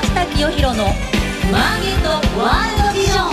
下清弘のマーケットワールドビジョン。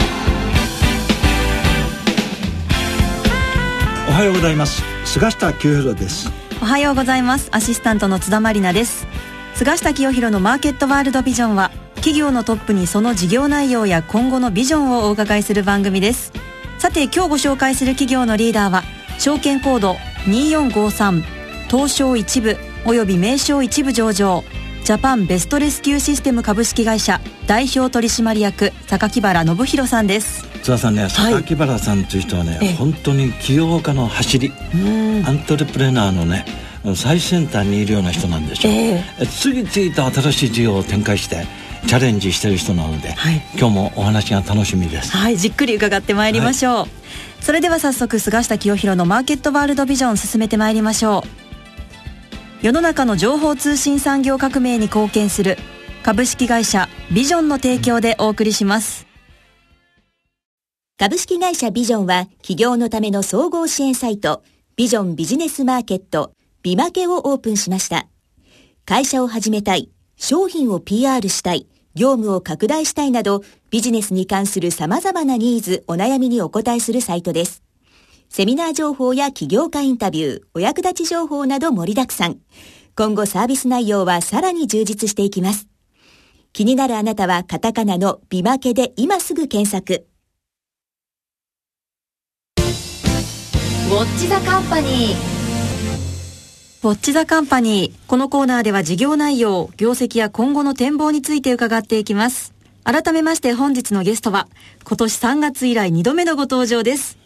おはようございます。菅下清弘です。おはようございます。アシスタントの津田まりなです。菅下清弘のマーケットワールドビジョンは企業のトップにその事業内容や今後のビジョンをお伺いする番組です。さて今日ご紹介する企業のリーダーは証券コード2453東証一部および名称一部上場ジャパンベストレスキューシステム株式会社代表取締役榊原信弘さんです。津田さんね榊原さんという人はね、本当に起業家の走り。アントレプレナーのね最先端にいるような人なんでしょう、え。ー、次々と新しい事業を展開してチャレンジしてる人なので、はい、今日もお話が楽しみです。はいじっくり伺ってまいりましょう、はい、それでは早速菅下清弘のマーケットワールドビジョン進めてまいりましょう世の中の情報通信産業革命に貢献する株式会社ビジョンの提供でお送りします株式会社ビジョンは企業のための総合支援サイトビジョンビジネスマーケットビマケをオープンしました会社を始めたい商品を PR したい、業務を拡大したいなど、ビジネスに関する様々なニーズ、お悩みにお答えするサイトです。セミナー情報や起業家インタビュー、お役立ち情報など盛りだくさん。今後サービス内容はさらに充実していきます。気になるあなたはカタカナのビマケで今すぐ検索。ウォッチザカンパニーウォッチザカンパニー。このコーナーでは事業内容、業績や今後の展望について伺っていきます。改めまして本日のゲストは、今年3月以来2度目のご登場です。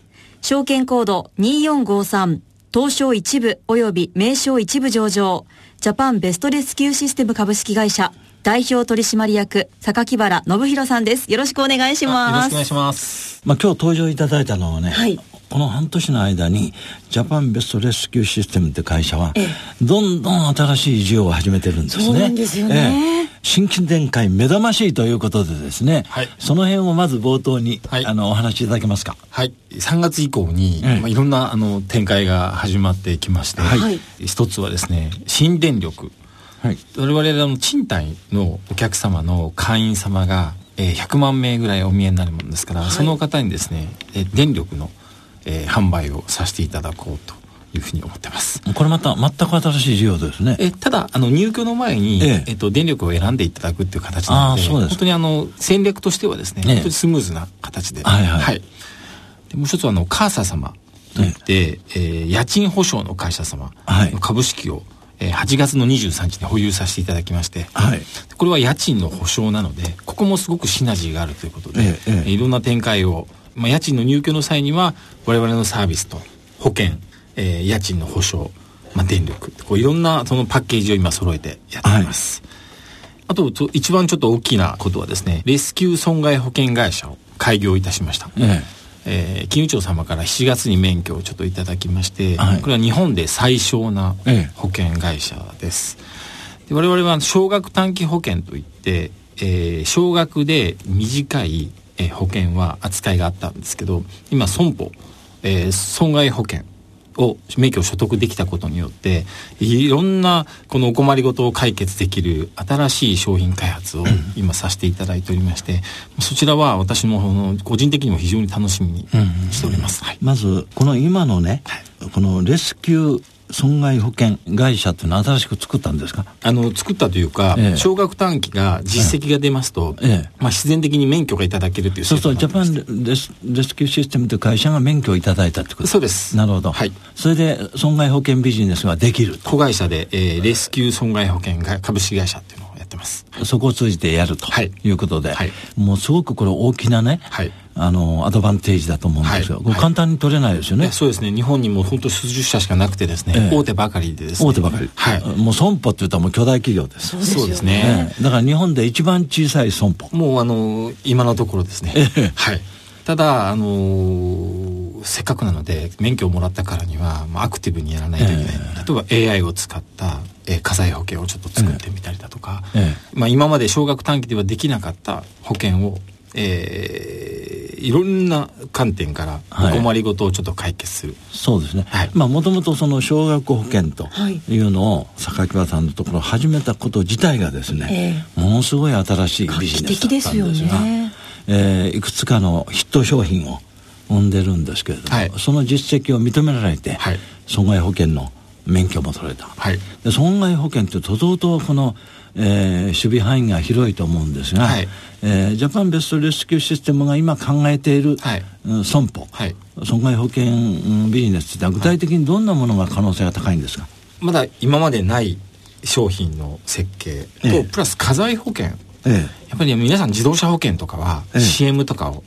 証券コード2453、東証一部及び名称一部上場、ジャパンベストレスキューシステム株式会社、代表取締役、榊原信弘さんです。よろしくお願いします。よろしくお願いします。まあ今日登場いただいたのはね、はい、この半年の間にジャパンベストレスキューシステムって会社は、どんどん新しい事業を始めてるんですね。そうなんですよね。え新規展開目覚ましいということでですね、はい、その辺をまず冒頭に、はい、あのお話しいただけますか？はい。3月以降に、うん、まあ、いろんなあの展開が始まってきまして、はい、一つはですね、新電力。はい、我々の賃貸のお客様の会員様が、えー、100万名ぐらいお見えになるものですから、はい、その方にですね、えー、電力のえー、販売をさせていただこうというふうに思ってます。これまた全く新しい事業ですね。えただあの入居の前に、ええ。えっと電力を選んでいただくっていう形なので、本当にあの戦略としてはですね、本当にスムーズな形で、はいはい、はい、でもう一つはあのカーサ様といって、ええ。ー、家賃保証の会社様の株式を、えー、8月の23日に保有させていただきまして、はい、これは家賃の保証なのでここもすごくシナジーがあるということで、ええいろんな展開をまあ、家賃の入居の際には我々のサービスと保険、えー、家賃の保証、まあ、電力こういろんなそのパッケージを今揃えてやっています、はい、あと一番ちょっと大きなことはですねレスキュー損害保険会社を開業いたしました、ええ。えー、金融庁様から7月に免許をちょっといただきまして、はい、これは日本で最小な保険会社です、ええ、で我々は少額短期保険といって、えー、少額で短いえー、保険は扱いがあったんですけど今損保、えー、損害保険を免許を所得できたことによっていろんなこのお困りごとを解決できる新しい商品開発を今させていただいておりまして、うん、そちらは私も個人的にも非常に楽しみにしております、うんはい、まずこの今のね、はい、このレスキュー損害保険会社っていうのは新しく作ったんですか？あの作ったというか、ええ、少額短期が実績が出ますと、ええ、まあ、必然的に免許がいただけるというそうそうジャパンレスレスキューシステムという会社が免許をいただいたってことそうです。なるほど、はい、それで損害保険ビジネスができる子会社で、えー、レスキュー損害保険株式会社っていうってます。そこを通じてやるとい。うことで、はい、もうすごくこれ大きなね、はい、あのアドバンテージだと思うんですよ、はい、簡単に取れないですよね、そうですね。日本にも本当数十社しかなくてですね、ええ、大手ばかりでですね。大手ばかり、はい、もう損保って言ったらもう巨大企業です。そうですね、だから日本で一番小さい損保。もうあの今のところですね、はい。ただあのー、せっかくなので免許をもらったからには、まあ、アクティブにやらないといけない、えー、例えば AI を使ったえー、火災保険をちょっと作ってみたりだとか、ええ。まあ、今まで少額短期ではできなかった保険を、えー、いろんな観点からお困りごとをちょっと解決する、はい、そうですね、はい、まあもともとその小学保険とい。うのを榊原さんのところ始めたこと自体がですね、えー、ものすごい新しいビジネスだったんですが、ね。えー、いくつかのヒット商品を生んでるんですけれども、はい、その実績を認められて、はい、損害保険の免許も取れた、はい、で損害保険ってととうとこのえー、守備範囲が広いと思うんですが、はい、えー、ジャパンベストレスキューシステムが今考えている、はい、損保、はい、損害保険ビジネスって具体的にどんなものが可能性が高いんですか、まだ今までない商品の設計と、ええ、プラス家財保険、ええ、やっぱり皆さん自動車保険とかは、ええ、CM とかを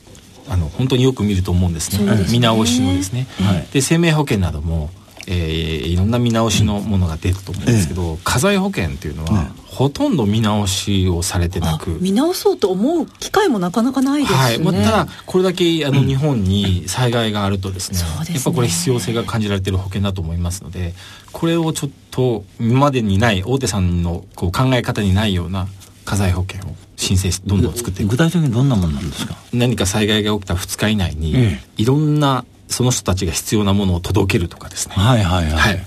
あの本当によく見ると思うんですね、ね、見直しのですね、はい、で生命保険などもえー、いろんな見直しのものが出ると思うんですけど、ええ、家財保険っていうのは、ほとんど見直しをされてなく。見直そうと思う機会もなかなかないですね、はい。まあ、ただこれだけあの日本に災害があるとですねうん、やっぱこれ必要性が感じられている保険だと思いますのでこれをちょっと今までにない大手さんのこう考え方にないような家財保険を申請しどんどん作っていく具体的にどんなものなんですか？何か災害が起きた2日以内に、いろんなその人たちが必要なものを届けるとかですね。はいはいはい。はい、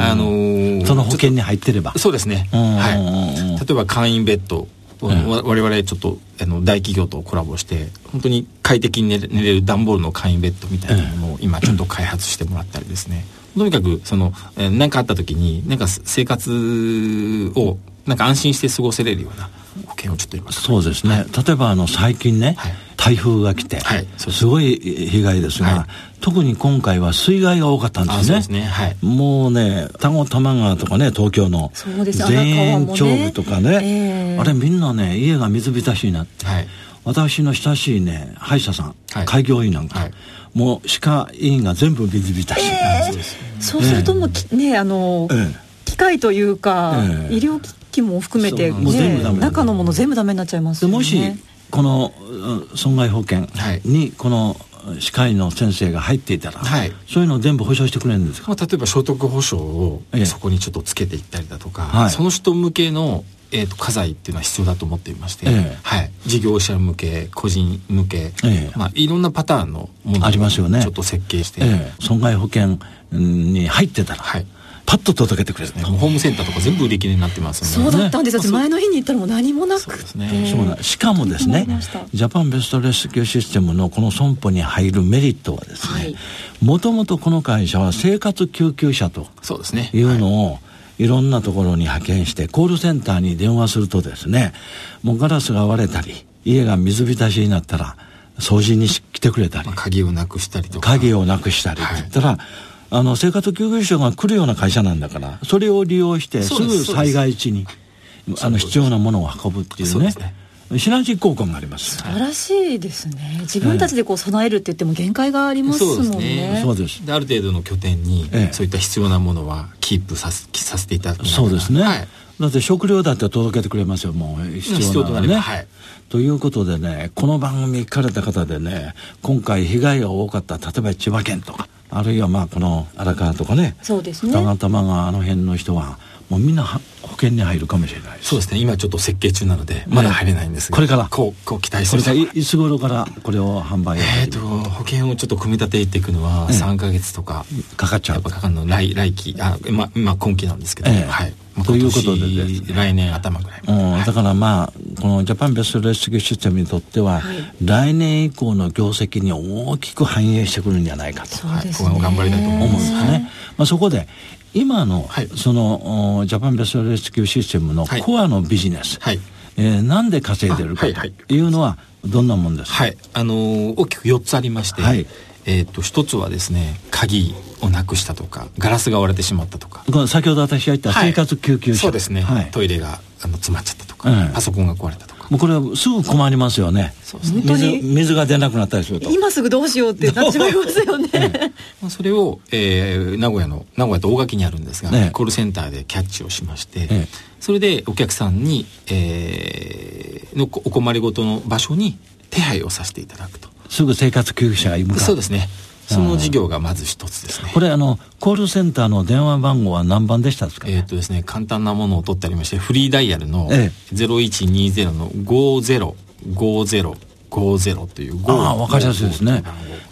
あのー、その保険に入ってれば。そうですね。はい。例えば簡易ベッド。うん、我々ちょっとあの大企業とコラボして本当に快適に寝れる段ボールの簡易ベッドみたいなものを今ちょっと開発してもらったりですね、うん、とにかくその何、えー、かあった時になんか生活をなんか安心して過ごせれるような保険をちょっと今。そうですね、例えばあの最近ね、はい、台風が来て、はい、すごい被害ですが、はい、特に今回は水害が多かったんですね。すね。はい、もうね、田子玉川とかね、東京の田園調布とかね、ねえ。ー、あれみんなね、家が水浸しになって、はい、私の親しいね、歯医者さん、開業医なんか、もう歯科医院が全部水浸し。えー、そうするともう、ね、あの、えー、機械というか、えー、医療機器も含めて、ね、中のもの全部ダメになっちゃいますよね。もしこの損害保険にこの歯科医の先生が入っていたら、はい、そういうのを全部保証してくれるんですか、まあ、例えば所得保証をそこにちょっとつけていったりだとか、その人向けのえーと、家財っていうのは必要だと思っていまして、ええ、はい、事業者向け個人向け、ええ、まあ、いろんなパターンのものをちょっと設計して、ね、損害保険に入ってたら、はい、パッと届けてくれる、ね、ホームセンターとか全部売り切れになってますそうだったんです。前の日に行ったらもう何もなくそうですねしかもですねジャパンベストレスキューシステムのこの損保に入るメリットはですねもともとこの会社は生活救急車というのを、いろんなところに派遣してコールセンターに電話するとですねもうガラスが割れたり家が水浸しになったら掃除に来てくれたり、まあ、鍵をなくしたりとか。鍵をなくしたりって言ったら、はいあの生活救急車が来るような会社なんだからそれを利用してすぐ災害地にあの必要なものを運ぶっていうねシナジー効果があります。素晴らしいですね。自分たちでこう備えるって言っても限界がありますもんね。そうです、ね、ある程度の拠点に、そういった必要なものはキープさせさせていただくそうですね。はい、だって食料だって届けてくれますよ。もう必要なのね。はい。ということでね、この番組聞かれた方でね、今回被害が多かった例えば千葉県とか。あるいはまあこの荒川とかねそうですね。二俣川あの辺の人はもうみんな保険に入るかもしれないそうですね。今ちょっと設計中なのでまだ入れないんですが、これから？こうこう期待す。るこれいつ頃からこれを販売えっ、と保険をちょっと組み立てていくのは3か月とか、かかっちゃう？やっぱかかるの来来期あままあ今期なんですけど、えはい。ということで、ね、来年頭ぐらい、うん、だからまあこのジャパンベストレスキューシステムにとっては、はい、来年以降の業績に大きく反映してくるんじゃないかと、はい、頑張りたいと思うんですね、はい、まあ、そこで今の、はい、そのジャパンベストレスキューシステムのコアのビジネス、はい。えー、なんで稼いでるかというのはどんなもんですか、はい。あのー、大きく4つありまして、はい。えーと、一つはですね鍵をなくしたとかガラスが割れてしまったとか。先ほど私が言った生活救急車、はい、そうですね、はい、トイレがあの詰まっちゃったとか、うん、パソコンが壊れたとかもうこれはすぐ困りますよね。水水が出なくなったりすると。今すぐどうしようってなっちまいますよね。それを、えー、名古屋の名古屋と大垣にあるんですが、ね、コールセンターでキャッチをしまして、ね、それでお客さんに、えー、のお困りごとの場所に手配をさせていただくと。すぐ生活救急車が向か。うそうですねその事業がまず一つですね。これあの、コールセンターの電話番号は何番でしたですか、ね、えっ、とですね、簡単なものを取ってありまして、フリーダイヤルの0120の505050 0120というああ分かりやすいですね。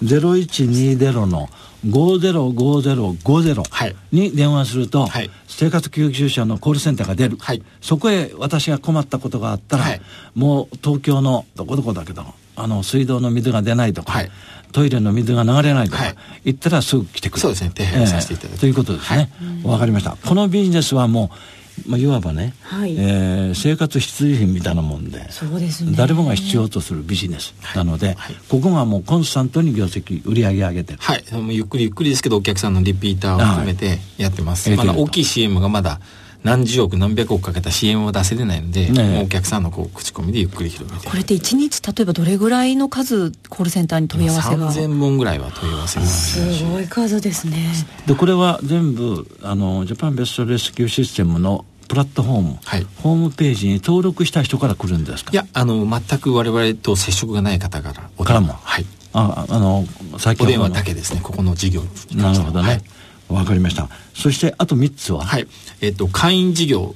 0120の505050に電話すると、はい、生活救急車のコールセンターが出る、はい、そこへ私が困ったことがあったら、はい、もう東京のどこどこだけどあの水道の水が出ないとか、トイレの水が流れないとか、言ったらすぐ来てくれる。そうですね。手配させていただく、えー、ということですね。わ、かりました。このビジネスはもうまあ、いわばね、はい、えー、生活必需品みたいなもんでそうです、ね、誰もが必要とするビジネスなので、はい。はい、ここがもうコンスタントに業績売り上げ上げてる。はい。ゆっくりゆっくりですけどお客さんのリピーターを含めてやってます、はい、まだ大きい CM がまだ何十億何百億かけた CM を出せれないので、ね、お客さんのこう口コミでゆっくり広めてこれって1日例えばどれぐらいの数コールセンターに問い合わせが？3000本ぐらいは問い合わせがすごい数ですね。でこれは全部あのジャパンベストレスキューシステムのプラットフォーム、はい、ホームページに登録した人から来るんですか？いやあの全く我々と接触がない方からおからも。はい。ああの先ほどお電話だけですね。ここの事業なるほどね。わ、はい、かりました。そしてあと3つは？はい。えっ、ー、と会員事業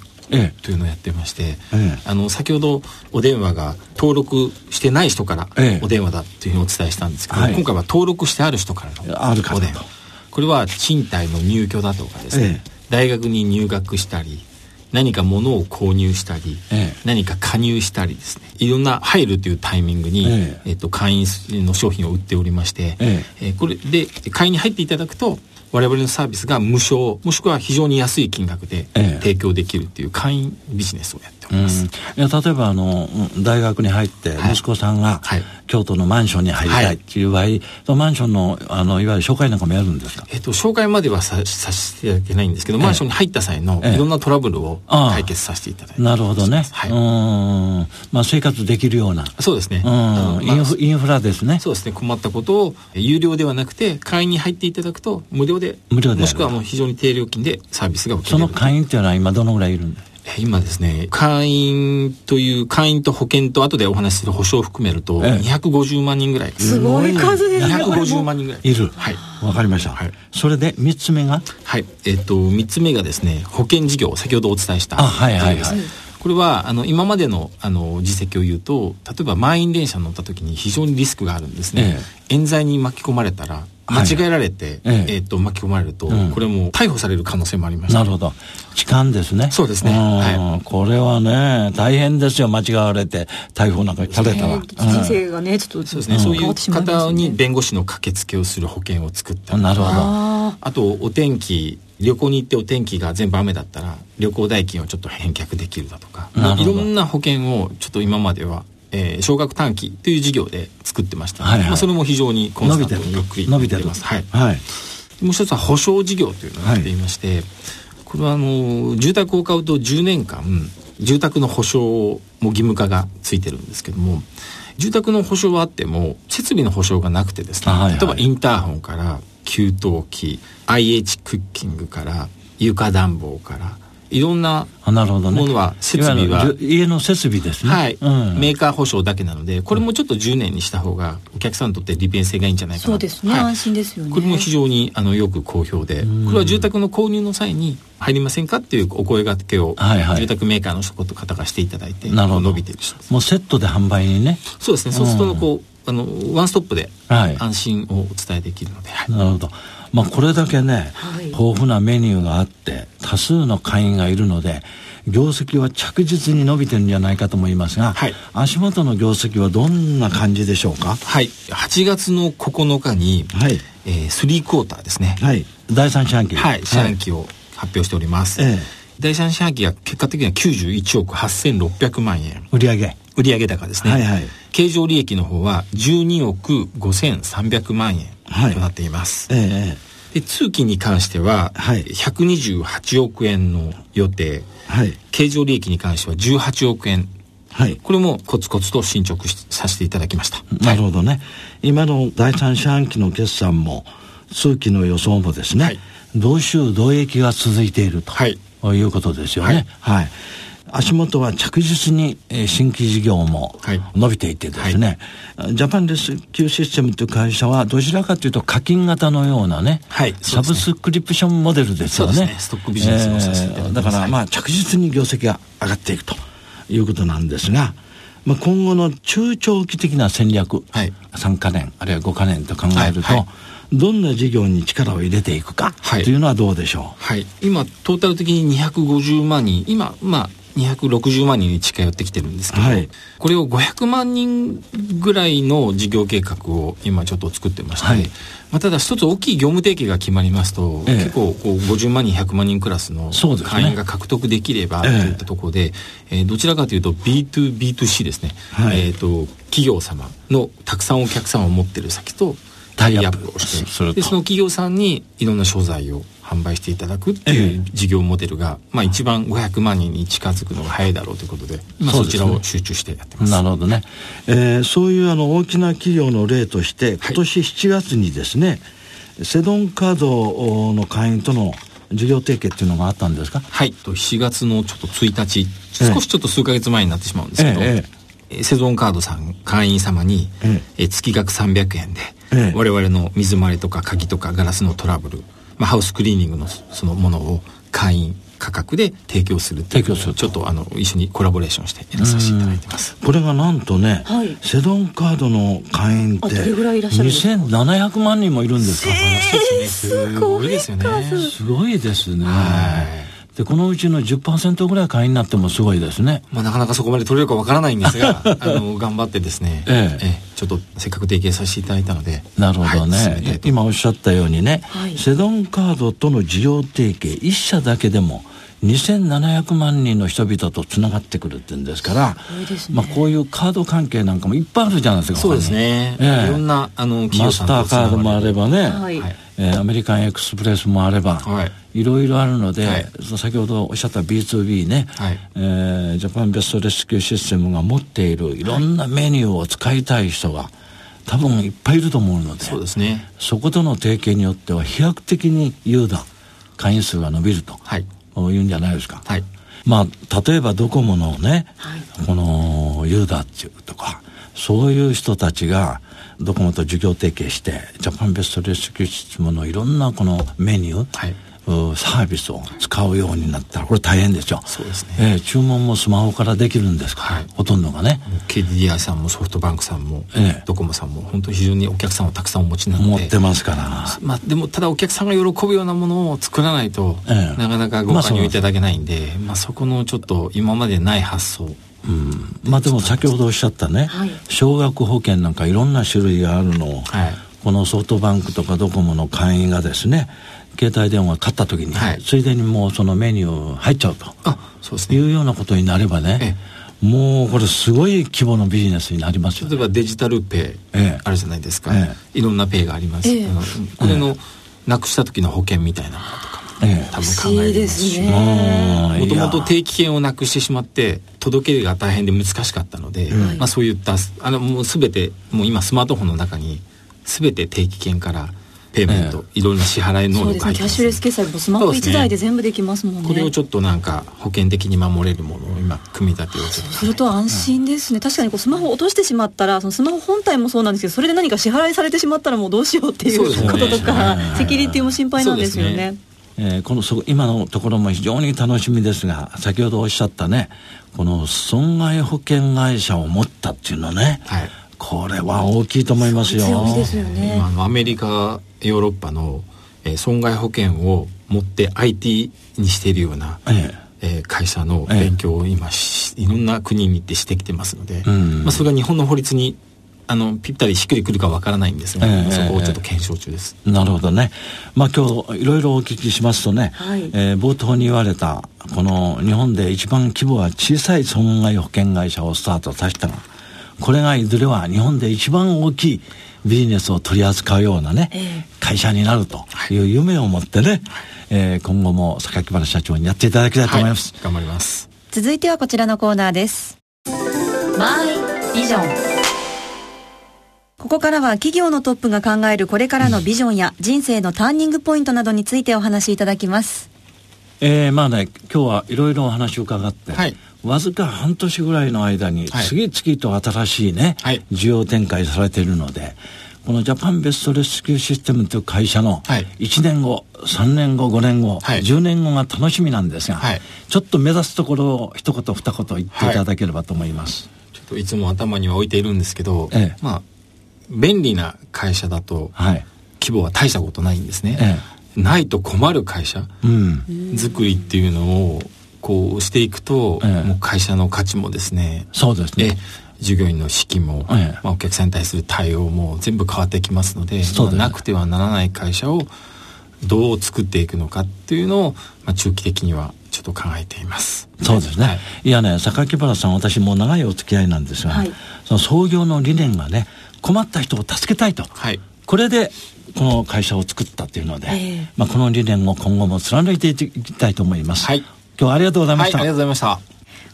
というのをやってまして、ええ、あの先ほどお電話が登録してない人からお電話だというふうにお伝えしたんですけど、え、今回は登録してある人からのお電話。これは賃貸の入居だとかですね、大学に入学したり何か物を購入したり、ええ、何か加入したりですね。いろんな入るというタイミングに、ええ。えっと、会員の商品を売っておりまして、ええ。えこれで会員に入っていただくと我々のサービスが無償もしくは非常に安い金額で提供できるっていう会員ビジネスをやっております、いや例えばあの大学に入って息子さんが、はい、京都のマンションに入りたいっていう場合、はい、マンションのあのいわゆる紹介なんかもやるんですか、えっと、紹介まではささせていただけないんですけど、マンションに入った際のいろんなトラブルを解決させていただいてなるほどね、はい、うん。まあ生活できるような。そうですね、うん。インフインフラですね。そうですね。困ったことを有料ではなくて会員に入っていただくと無料で無料でもしくはもう非常に低料金でサービスが受けれる。その会員っていうのは今どのぐらいいるんだ？今ですね会員という会員と保険と後でお話しする保証を含めると250万人ぐらい。すごい数ですね。250万人ぐらい。いる。はい。わかりました、はい、それで3つ目が？はい。えっ、ー、と3つ目がですね保険事業先ほどお伝えしたあはいはいはい。これはあの今までのあの実績を言うと例えば満員電車に乗った時に非常にリスクがあるんですね、ええ、冤罪に巻き込まれたら間違えられて、はい、えー、と巻き込まれると、うん、これも逮捕される可能性もあります、なるほど。痴漢ですね。そうですね、はい、これはね大変ですよ。間違われて逮捕なんかされたら、人生がねちょっとそうですね、そういう方に弁護士の駆けつけをする保険を作ったなるほど。あとお天気旅行に行ってお天気が全部雨だったら旅行代金をちょっと返却できるだとか。いろんな保険をちょっと今まではえー、少額短期という事業で作ってました、はいはい、まあ、それも非常にコンスタントにゆっくり伸びてますはい、はい、もう一つは保証事業というのをやっていまして、はい、これはあの住宅を買うと10年間住宅の保証も義務化がついてるんですけども住宅の保証はあっても設備の保証がなくてですね、はいはい、例えばインターホンから給湯器 IH クッキングから床暖房からいろんなものは、設備は。家の設備ですね、はい、うん、メーカー保証だけなのでこれもちょっと10年にした方がお客さんにとって利便性がいいんじゃないかな。そうですね、はい、安心ですよね。これも非常にあのよく好評で。これは住宅の購入の際に入りませんかっていうお声がけを、はいはい、住宅メーカーの方がしていただいて伸びてるもうセットで販売にね。そうですね。そうするとこうあのワンストップで安心をお伝えできるので、はい、なるほどまあ、これだけね、はい、豊富なメニューがあって多数の会員がいるので業績は着実に伸びてるんじゃないかと思いますが、はい、足元の業績はどんな感じでしょうか？はい。8月の9日に、はい。えー、3クォーターですね、はい、第3四半期。はい。四半期を発表しております、ええ、第3四半期が結果的には91億8600万円。売上。売上高ですね、はいはい、経常利益の方は12億5300万円となっています、はい、ええ、で通期に関しては128億円の予定、はい、経常利益に関しては18億円。はい、これもコツコツと進捗させていただきました。なるほどね。はい、今の第三四半期の決算も、通期の予想もですね、はい、同収同益が続いていると、はい、いうことですよね。はい、はい足元は着実に、えー、新規事業も伸びていてですね、はい、ジャパンレスキューシステムという会社はどちらかというと課金型のようなね、はい、サブスクリプションモデルですよね。ね。ストックビジネスをさせていただだからまあ着実に業績が上がっていくということなんですが、まあ、今後の中長期的な戦略、はい、3か年あるいは5か年と考えると、はいはい、どんな事業に力を入れていくか、というのはどうでしょう、はい、今トータル的に250万人。今まあ260万人に近寄ってきてるんですけど、はい、これを500万人ぐらいの事業計画を今ちょっと作ってまして、はい、まあ、ただ一つ大きい業務提携が決まりますと、ええ、結構こう50万人100万人クラスの会員が獲得できればといったところで、ええー、どちらかというと B2B2C ですね、はい、えーと、企業様のたくさんお客さんを持ってる先とタイアップをしてでその企業さんにいろんな商材を販売していただくっていう事業モデルが、まあ、一番500万人に近づくのが早いだろうということで、まあ、そちらを集中してやってます。なるほどね、えー、そういうあの大きな企業の例として今年7月にですね、はい、セドンカードの会員との事業提携っていうのがあったんですか？はい。7月のちょっと1日少しちょっと数か月前になってしまうんですけど、ええセゾンカードさん会員様に、ええ、月額300円で、ええ、我々の水回りとか鍵とかガラスのトラブルまあ、ハウスクリーニングのそのものを会員価格で提供する提供するちょっとあの一緒にコラボレーションしてやらさせていただいてます。これがなんとね、はい、セドンカードの会員って2700万人もいるんですか、えー、すごいですよね。すごいですね。はいで、このうちの10%ぐらい会員になってもすごいですね。まあ、なかなかそこまで取れるかわからないんですが、あの、頑張ってですね、えええちょっとせっかく提携させていただいたので。なるほどね。はい、今おっしゃったようにね、はい、セドンカードとの事業提携、一社だけでも、2700万人の人々とつながってくるっていうんですから、ね、まあ、こういうカード関係なんかもいっぱいあるじゃないですかそうですね、ええ、いろんなあのマスターカードもあればね、はい。えー、アメリカンエクスプレスもあれば、はい、いろいろあるので、はい、先ほどおっしゃった B2B ね、はい、えー、ジャパンベストレスキューシステムが持っているいろんなメニューを使いたい人が、多分いっぱいいると思うのでそうです、ね、そことの提携によっては飛躍的にユーダ会員数が伸びると、はい、いうんじゃないですか。はい。まあ、例えばドコモのね、はい、このユーダっていうとかそういう人たちがドコモと事業提携してジャパンベストレスキューシステムのいろんなこのメニュー、はい、サービスを使うようになったらこれ大変ですよ。そうですね、えー、注文もスマホからできるんですか？ら、はい、ほとんどがね。KDDI さんもソフトバンクさんも、えー、ドコモさんも本当に非常にお客さんをたくさんお持ちなので持ってますから。まあでもただお客さんが喜ぶようなものを作らないと、えー、なかなかご加入いただけないんで、まあ、まあ、そこのちょっと今までない発想。うん、まあでも先ほどおっしゃったね、はい、少額保険なんかいろんな種類があるのを、はい、このソフトバンクとかドコモの会員がですね携帯電話買った時に、はい、ついでにもうそのメニュー入っちゃうとあそうです、ね、いうようなことになればね、もうこれすごい規模のビジネスになりますよ、例えばデジタルペイあるじゃないですか、ええ、いろんなペイがあります、え、これのなくした時の保険みたいなものとかえ多分考えますし。もともと定期券をなくしてしまって届けが大変で難しかったので、まあ、そういったあのもう全てもう今スマートフォンの中に全て定期券からペイメント、いろいろな支払い能力が、ね、キャッシュレス決済もスマホ1台で全部できますもんね、これをちょっとなんか保険的に守れるものを今組み立てをそうすると安心ですね、うん、確かにこうスマホを落としてしまったらそのスマホ本体もそうなんですけどそれで何か支払いされてしまったらもうどうしようっていうこととか、ね、セキュリティも心配なんですよね。えー、このそ今のところも非常に楽しみですが先ほどおっしゃったねこの損害保険会社を持ったっていうのね、はい、これは大きいと思いますよ。すよね、今のアメリカヨーロッパの、えー、損害保険を持って IT にしているような、ええ。えー、会社の勉強を今、ええ、いろんな国に行ってしてきてますので、うん、まあ、それが日本の法律にあのぴったりしっくりくるかわからないんですが、えー、そこをちょっと検証中です。なるほどね。まあ今日いろいろお聞きしますとね、はい、えー、冒頭に言われたこの日本で一番規模が小さい損害保険会社をスタートさせたが、これがいずれは日本で一番大きいビジネスを取り扱うようなね、えー、会社になるという夢を持ってね、はい、えー、今後も榊原社長にやっていただきたいと思います。はい、頑張ります。続いてはこちらのコーナーです。マイビジョンここからは企業のトップが考えるこれからのビジョンや人生のターニングポイントなどについてお話しいただきます。えー、まあね、今日はいろいろお話を伺って、はい、わずか半年ぐらいの間に次々と新しいね、はい、需要展開されているので、このジャパンベストレスキューシステムという会社の1年後、3年後、5年後、はい、10年後が楽しみなんですが、はい、ちょっと目指すところを一言二言言っていただければと思います。いつも頭には置いているんですけど、ええ、まあ便利な会社だと、はい、規模は大したことないんですね、ええ、ないと困る会社、うん、作りっていうのをこうしていくと、ええ、もう会社の価値もですねそうですね従業員の士気も、ええ、まあ、お客さんに対する対応も全部変わってきますのでそうで、ね、なくてはならない会社をどう作っていくのかっていうのを、まあ、中期的にはちょっと考えています。そうですね。はい、いやね、榊原さん、私もう長いお付き合いなんですが、はい、その創業の理念がね、困った人を助けたいと。はい、これで、この会社を作ったっていうので、えー、まあ、この理念を今後も貫いていきたいと思います。はい、今日はありがとうございました。はい、ありがとうございました。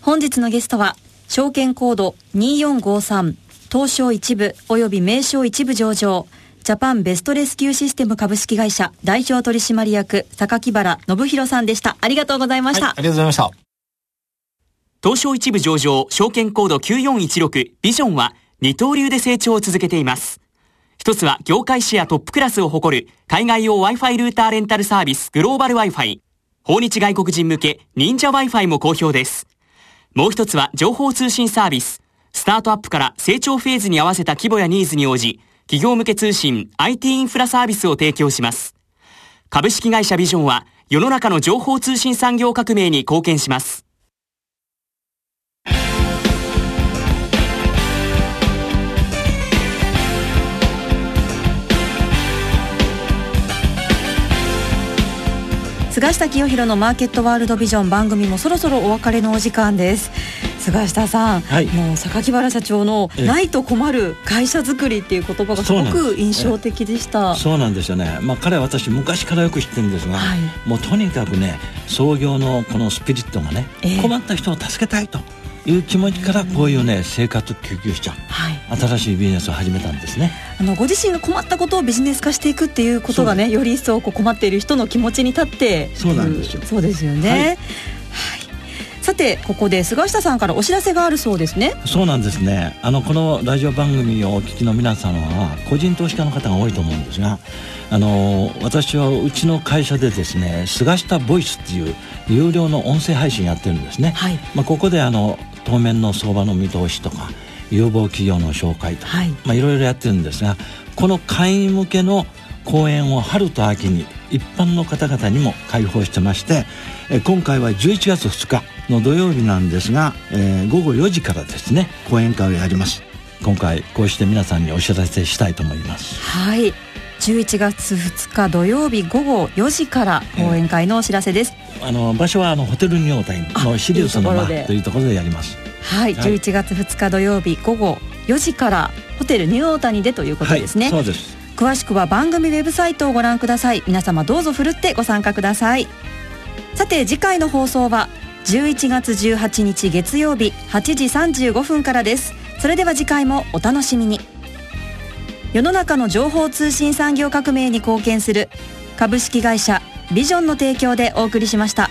本日のゲストは、証券コード2453、東証一部及び名称一部上場、ジャパンベストレスキューシステム株式会社代表取締役榊原信弘さんでした。ありがとうございました。はい、ありがとうございました。東証一部上場証券コード9416ビジョンは二刀流で成長を続けています。一つは業界シェアトップクラスを誇る海外用 Wi-Fi ルーターレンタルサービスグローバル Wi-Fi。訪日外国人向け忍者 Wi-Fi も好評です。もう一つは情報通信サービス。スタートアップから成長フェーズに合わせた規模やニーズに応じ、企業向け通信 IT インフラサービスを提供します。株式会社ビジョンは世の中の情報通信産業革命に貢献します。菅下清弘のマーケットワールドビジョン番組もそろそろお別れのお時間です。菅下さん、はい、もう榊原社長の「ないと困る会社づくり」っていう言葉がすごく印象的でした。そうなんですよね、まあ、彼は私昔からよく知ってるんですが、はい、もうとにかくね創業のこのスピリットがね、えー、困った人を助けたいという気持ちからこういうね生活救急車、はい、新しいビジネスを始めたんですねあのご自身が困ったことをビジネス化していくっていうことがねより一層こう困っている人の気持ちに立ってそうなんですよ。そうですよね、はい、はい。さてここで菅下さんからお知らせがあるそうですね。そうなんですね。あのこのラジオ番組をお聞きの皆様は個人投資家の方が多いと思うんですがあの私はうちの会社でですね菅下ボイスっていう有料の音声配信やってるんですね、はい。まあ、ここであの当面の相場の見通しとか有望企業の紹介と。か、はい。まあ、いろいろやってるんですがこの会員向けの講演を春と秋に一般の方々にも開放してましてえ今回は11月2日の土曜日なんですが、えー、午後4時からですね講演会をやります。今回こうして皆さんにお知らせしたいと思います。はい。11月2日土曜日午後4時から講演会のお知らせです、えー、あの場所はあのホテルニュータイのシリウスの間というところでやりますはい、はい、11月2日土曜日午後4時からホテルニューオータニでということですね、はい、そうです。詳しくは番組ウェブサイトをご覧ください。皆様どうぞふるってご参加ください。さて次回の放送は11月18日月曜日8時35分からです。それでは次回もお楽しみに。世の中の情報通信産業革命に貢献する株式会社ビジョンの提供でお送りしました。